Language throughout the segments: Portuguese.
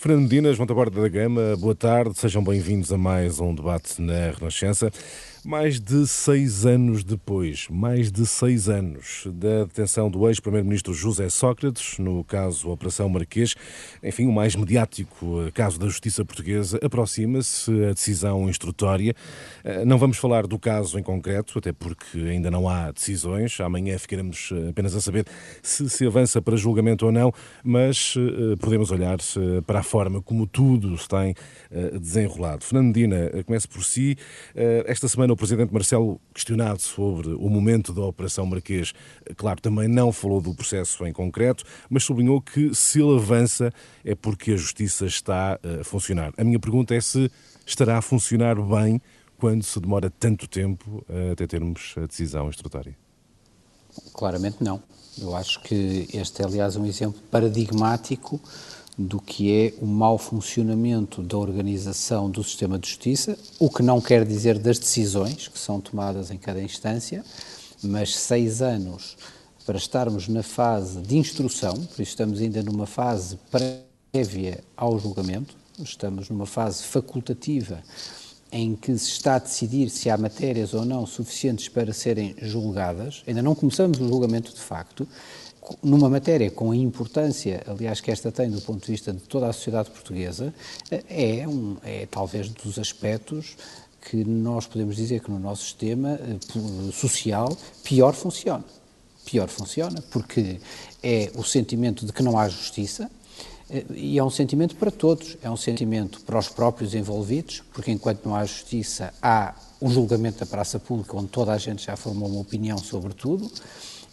Fernando Dinas, Monta Borda da Gama, boa tarde, sejam bem-vindos a mais um debate na Renascença. Mais de seis anos depois, mais de seis anos da detenção do ex-primeiro-ministro José Sócrates, no caso Operação Marquês, enfim, o mais mediático eh, caso da justiça portuguesa, aproxima-se a decisão instrutória. Eh, não vamos falar do caso em concreto, até porque ainda não há decisões. Amanhã ficaremos eh, apenas a saber se se avança para julgamento ou não, mas podemos olhar para a forma como tudo se tem desenrolado. Fernandina, comece por si. Esta semana o Presidente Marcelo, questionado sobre o momento da Operação Marquês, claro, também não falou do processo em concreto, mas sublinhou que se ele avança é porque a Justiça está a funcionar. A minha pergunta é se estará a funcionar bem quando se demora tanto tempo até termos a decisão instrutória. Claramente não. Eu acho que este é, aliás, um exemplo paradigmático do que é o mau funcionamento da organização do sistema de justiça, o que não quer dizer das decisões que são tomadas em cada instância, mas seis anos para estarmos na fase de instrução, por isso estamos ainda numa fase prévia ao julgamento, estamos numa fase facultativa em que se está a decidir se há matérias ou não suficientes para serem julgadas, ainda não começamos o julgamento de facto, numa matéria com a importância, aliás, que esta tem do ponto de vista de toda a sociedade portuguesa, é, um, é talvez dos aspectos que nós podemos dizer que no nosso sistema eh, social pior funciona. Pior funciona, porque é o sentimento de que não há justiça, eh, e é um sentimento para todos, é um sentimento para os próprios envolvidos, porque enquanto não há justiça, há um julgamento da praça pública onde toda a gente já formou uma opinião sobre tudo,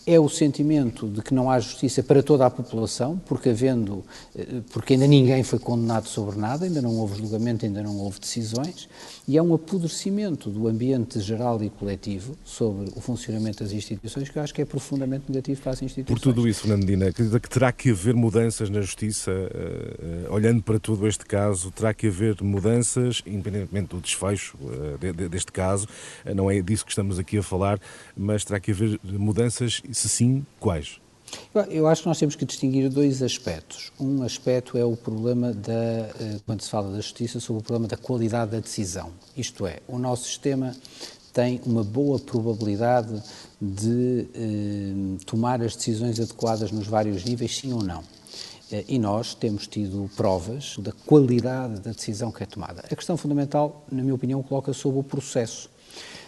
é o sentimento de que não há justiça para toda a população, porque havendo, eh, porque ainda ninguém foi condenado sobre nada, ainda não houve julgamento, ainda não houve decisões, e é um apodrecimento do ambiente geral e coletivo sobre o funcionamento das instituições que eu acho que é profundamente negativo para as instituições. Por tudo isso, Fernandina, acredita que terá que haver mudanças na justiça, uh, uh, olhando para todo este caso, terá que haver mudanças, independentemente do desfecho de, de, deste caso, não é disso que estamos aqui a falar, mas terá que haver mudanças se sim, quais? Eu acho que nós temos que distinguir dois aspectos. Um aspecto é o problema da, eh, quando se fala da justiça, sobre o problema da qualidade da decisão. Isto é, o nosso sistema tem uma boa probabilidade de eh, tomar as decisões adequadas nos vários níveis, sim ou não. Eh, e nós temos tido provas da qualidade da decisão que é tomada. A questão fundamental, na minha opinião, coloca sobre o processo.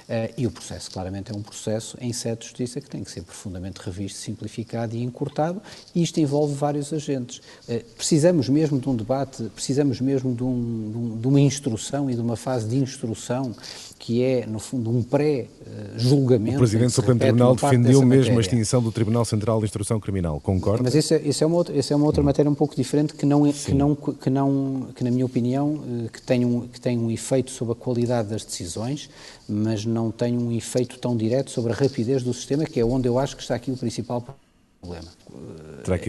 Uh, e o processo, claramente, é um processo em sede de justiça que tem que ser profundamente revisto, simplificado e encurtado, e isto envolve vários agentes. Uh, precisamos mesmo de um debate, precisamos mesmo de, um, de, um, uma instrução e de uma fase de instrução que é, no fundo, um pré-julgamento. O Presidente do Supremo Tribunal defendeu mesmo matéria. a extinção do Tribunal Central de Instrução Criminal, concorda? Mas isso é, isso é, uma, outra, isso é uma outra hum. matéria um pouco diferente que, não, é, que, não, que, não, que na minha opinião, eh, que tem, um, que tem um efeito sobre a qualitade das decisões, mas não tem um efeito tão direto sobre a rapidez do sistema, que é onde eu acho que está aqui o principal problema.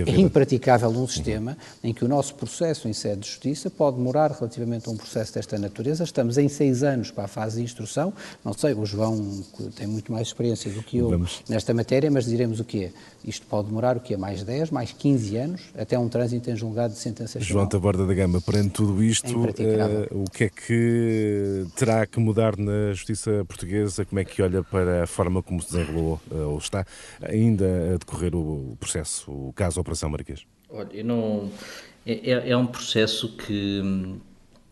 É impraticável um sistema uhum. em que o nosso processo em sede de justiça pode demorar relativamente a um processo desta natureza. Estamos em seis anos para a fase de instrução. Não sei, o João tem muito mais experiência do que eu Vamos. nesta matéria, mas diremos o quê? Isto pode demorar o quê? Mais 10, mais 15 anos, até um trânsito em julgado de sentença final. João Taborda da Gama, perante tudo isto, é uh, o que é que terá que mudar na justiça portuguesa? Como é que olha para a forma como se desenrolou, uh, ou está ainda a decorrer o processo, o caso Operação Marquês? Olha, não. É, é, é um processo que,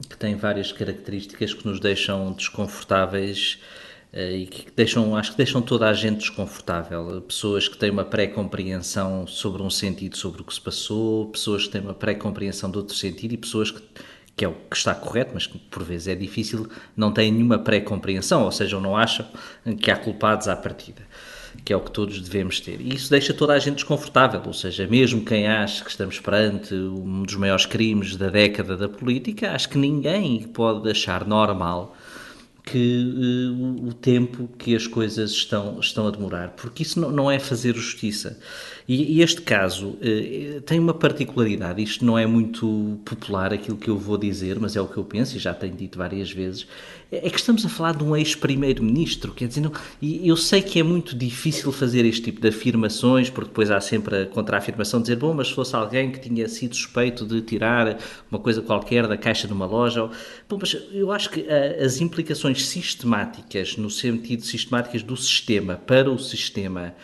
que tem várias características que nos deixam desconfortáveis eh, e que deixam, acho que deixam toda a gente desconfortável. Pessoas que têm uma pré-compreensão sobre um sentido sobre o que se passou, pessoas que têm uma pré-compreensão de outro sentido e pessoas que, que é o que está correto, mas que por vezes é difícil, não têm nenhuma pré-compreensão, ou seja, não acham que há culpados à partida que é o que todos devemos ter. E isso deixa toda a gente desconfortável, ou seja, mesmo quem acha que estamos perante um dos maiores crimes da década da política, acho que ninguém pode achar normal que uh, o tempo que as coisas estão, estão a demorar, porque isso não, não é fazer justiça. E, e este caso uh, tem uma particularidade, isto não é muito popular aquilo que eu vou dizer, mas é o que eu penso e já tenho dito várias vezes, é, é que estamos a falar de um ex-primeiro-ministro, quer dizer, não, e eu sei que é muito difícil fazer este tipo de afirmações, porque depois há sempre a contra-afirmação de dizer, bom, mas se fosse alguém que tinha sido suspeito de tirar uma coisa qualquer da caixa de uma loja, ou, bom, mas eu acho que uh, as implicações sistemáticas, no sentido sistemáticas do sistema para o sistema,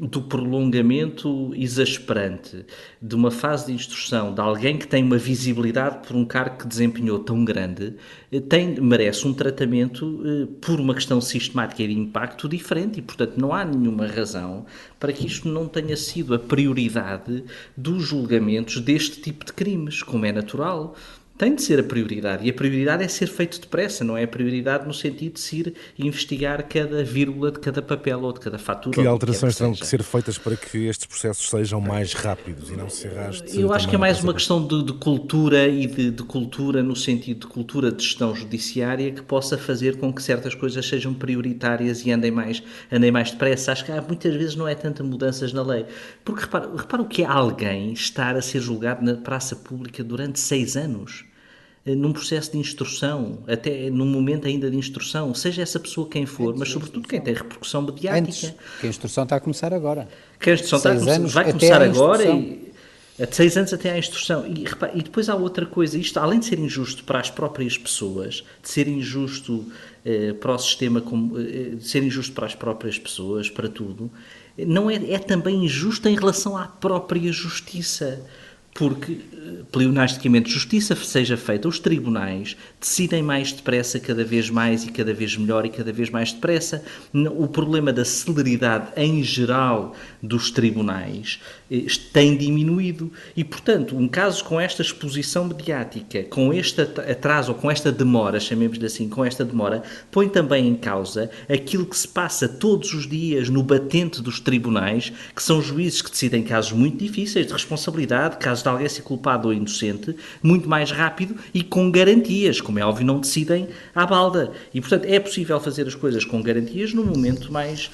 do prolongamento exasperante de uma fase de instrução de alguém que tem uma visibilidade por um cargo que desempenhou tão grande, eh, tem, merece um tratamento eh, por uma questão sistemática e de impacto diferente e, portanto, não há nenhuma razão para que isto não tenha sido a prioridade dos julgamentos deste tipo de crimes, como é natural tem de ser a prioridade. E a prioridade é ser feito depressa, não é a prioridade no sentido de se ir investigar cada vírgula de cada papel ou de cada fatura. Que alterações terão que ser feitas para que estes processos sejam mais rápidos e não se arraste? Eu acho que é mais uma questão de, de cultura e de, de, cultura no sentido de cultura de gestão judiciária que possa fazer com que certas coisas sejam prioritárias e andem mais, andem mais depressa. Acho que há, muitas vezes não é tanta mudanças na lei. Porque repara, repara o que é alguém estar a ser julgado na praça pública durante seis anos. Eh, num processo de instrução, até num momento ainda de instrução, seja essa pessoa quem for, mas sobretudo quem tem repercussão mediática. Antes, que a instrução está a começar agora. Que a instrução está a começar, vai começar agora e de seis anos até à instrução. E, e, depois há outra coisa, isto além de ser injusto para as próprias pessoas, de ser injusto eh, para o sistema, como, eh, de ser injusto para as próprias pessoas, para tudo, não é, é também injusto em relação à própria justiça porque, eh, pleonasticamente, justiça seja feita, os tribunais decidem mais depressa, cada vez mais e cada vez melhor e cada vez mais depressa. O problema da celeridade em geral dos tribunais eh, tem diminuído e, portanto, um caso com esta exposição mediática, com este atraso ou com esta demora, chamemos-lhe assim, com esta demora, põe também em causa aquilo que se passa todos os dias no batente dos tribunais, que são juízes que decidem casos muito difíceis de responsabilidade, casos de alguém ser culpado ou inocente, muito mais rápido e com garantias. Como é óbvio, não decidem à balda. E, portanto, é possível fazer as coisas com garantias num momento mais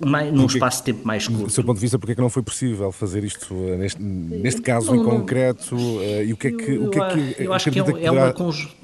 mais, num espaço de tempo mais curto. Do seu ponto de vista, porque é que não foi possível fazer isto uh, neste, neste caso não, em concreto? Uh, e o que é que, o que, é que eu acho que é, é uma conjuntura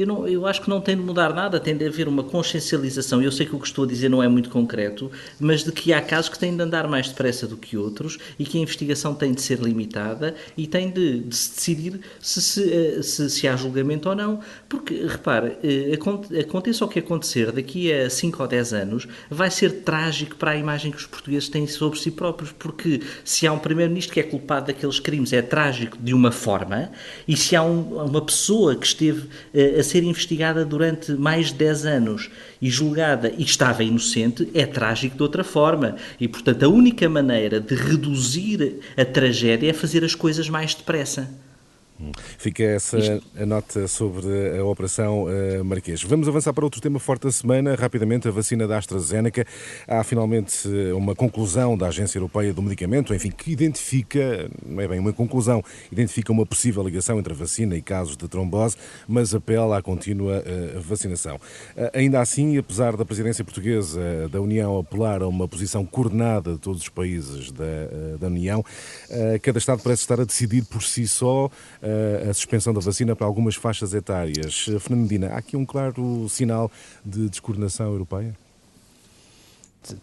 eu, não, eu acho que não tem de mudar nada, tem de haver uma consciencialização. Eu sei que o que estou a dizer não é muito concreto, mas de que há casos que têm de andar mais depressa do que outros e que a investigação tem de ser limitada e tem de, de se decidir se, se, eh, se, se, há julgamento ou não. Porque, repare, eh, aconteça o que acontecer daqui a 5 ou 10 anos, vai ser trágico para a imagem que os portugueses têm sobre si próprios, porque se há um primeiro-ministro que é culpado daqueles crimes, é trágico de uma forma, e se há um, uma pessoa que esteve eh, a ser investigada durante mais de 10 anos e julgada e estava inocente, é trágico de outra forma. E, portanto, a única maneira de reduzir a tragédia é fazer as coisas mais depressa. Fica essa a nota sobre a Operação uh, Marquês. Vamos avançar para outro tema forte da semana. Rapidamente, a vacina da AstraZeneca. Há finalmente eh, uma conclusão da Agência Europeia do Medicamento, enfim, que identifica, não é bem uma conclusão, identifica uma possível ligação entre a vacina e casos de trombose, mas apela à contínua uh, vacinação. Uh, ainda assim, apesar da presidência portuguesa da União apelar a uma posição coordenada de todos os países da, da União, cada Estado parece estar a decidir por si só a suspensão da vacina para algumas faixas etárias. Fernandina, há aqui um claro sinal de descoordenação europeia?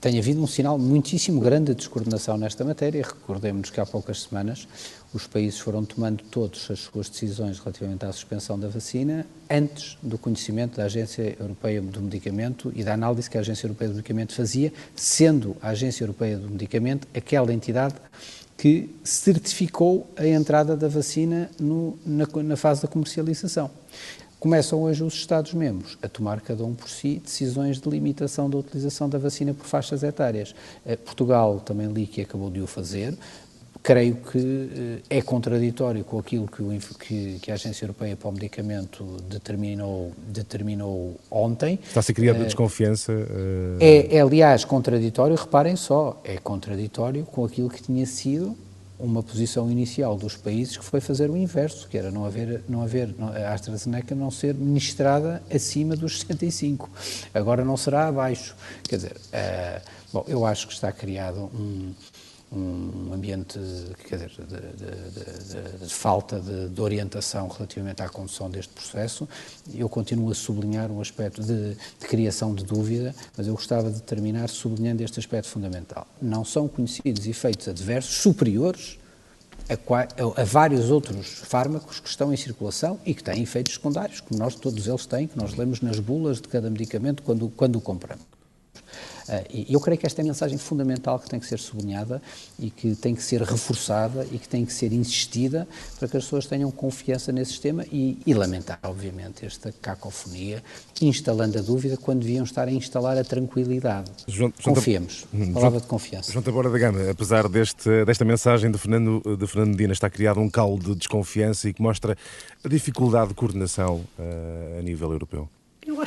Tem havido um sinal muitíssimo grande de descoordenação nesta matéria. Recordemos que há poucas semanas os países foram tomando todas as suas decisões relativamente à suspensão da vacina antes do conhecimento da Agência Europeia do Medicamento e da análise que a Agência Europeia do Medicamento fazia, sendo a Agência Europeia do Medicamento aquela entidade que certificou a entrada da vacina no, na, na fase da comercialização. Começam hoje os Estados-membros a tomar cada um por si decisões de limitação da utilização da vacina por faixas etárias. Eh, Portugal também li que acabou de o fazer creio que eh, é contraditório com aquilo que, o, que, que, a Agência Europeia para o Medicamento determinou, determinou ontem. Está a criada uh, desconfiança? Uh... É, é, aliás, contraditório, reparem só, é contraditório com aquilo que tinha sido uma posição inicial dos países que foi fazer o inverso, que era não haver, não haver a AstraZeneca não ser ministrada acima dos 65. Agora não será abaixo. Quer dizer, uh, bom, eu acho que está criado um, um ambiente quer dizer, de, de, de, de falta de, orientação relativamente à condução deste processo. Eu continuo a sublinhar um aspecto de, criação de dúvida, mas eu gostava de terminar sublinhando este aspecto fundamental. Não são conhecidos efeitos adversos superiores a, a, vários outros fármacos que estão em circulação e que têm efeitos secundários, como nós todos eles têm, que nós lemos nas bulas de cada medicamento quando, quando o compramos. Uh, e eu creio que esta é a mensagem fundamental que tem que ser sublinhada e que tem que ser reforçada e que tem que ser insistida para que as pessoas tenham confiança nesse sistema e, e lamentar, obviamente, esta cacofonia, instalando a dúvida quando deviam estar a instalar a tranquilidade. João, Confiemos. João, Palavra de confiança. João Tabora da Gama, apesar deste, desta mensagem de Fernando, de Fernando Medina, está criado um caldo de desconfiança e que mostra a dificuldade de coordenação uh, a nível europeu.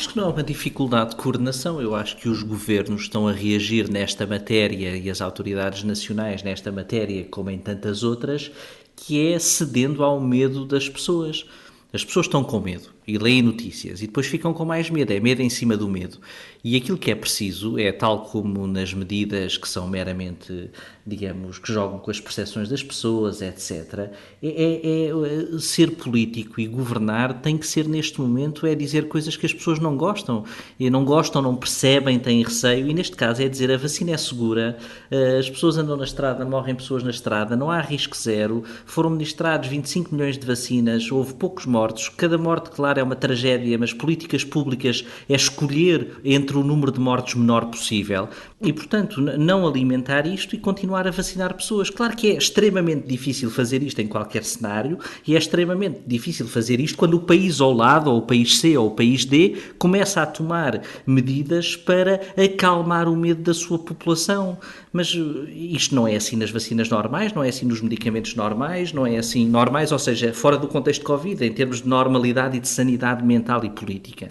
Acho que não há uma dificuldade de coordenação. Eu acho que os governos estão a reagir nesta matéria e as autoridades nacionais nesta matéria, como em tantas outras, que é cedendo ao medo das pessoas. As pessoas estão com medo e leem notícias e depois ficam com mais medo, é medo em cima do medo. E aquilo que é preciso é, tal como nas medidas que são meramente, digamos, que jogam com as percepções das pessoas, etc., é, é, é, ser político e governar tem que ser neste momento é dizer coisas que as pessoas não gostam. E não gostam, não percebem, têm receio, e neste caso é dizer a vacina é segura, eh, as pessoas andam na estrada, morrem pessoas na estrada, não há risco zero, foram ministrados 25 milhões de vacinas, houve poucos mortos, cada morte, claro, é uma tragédia, mas políticas públicas é escolher entre o número de mortes menor possível e, portanto, não alimentar isto e continuar a vacinar pessoas. Claro que é extremamente difícil fazer isto em qualquer cenário e é extremamente difícil fazer isto quando o país ao lado, ou o país C ou o país D, começa a tomar medidas para acalmar o medo da sua população. Mas eh, isto não é assim nas vacinas normais, não é assim nos medicamentos normais, não é assim normais, ou seja, fora do contexto Covid, em termos de normalidade e de sanidade mental e política.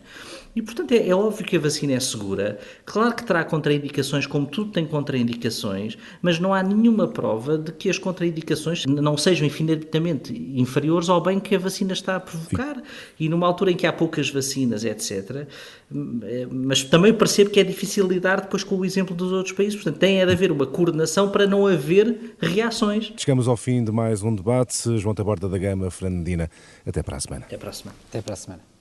E, portanto, é, é, óbvio que a vacina é segura. Claro que terá contraindicações, como tudo tem contraindicações, mas não há nenhuma prova de que as contraindicações não sejam infinitamente inferiores ao bem que a vacina está a provocar. Sim. E numa altura em que há poucas vacinas, etc. Mas também percebo que é difícil lidar depois com o exemplo dos outros países. Portanto, tem de haver uma coordenação para não haver reações. Chegamos ao fim de mais um debate. João Taborda da Gama, Fernandina. Até para a semana. Até para a semana. Até para a semana.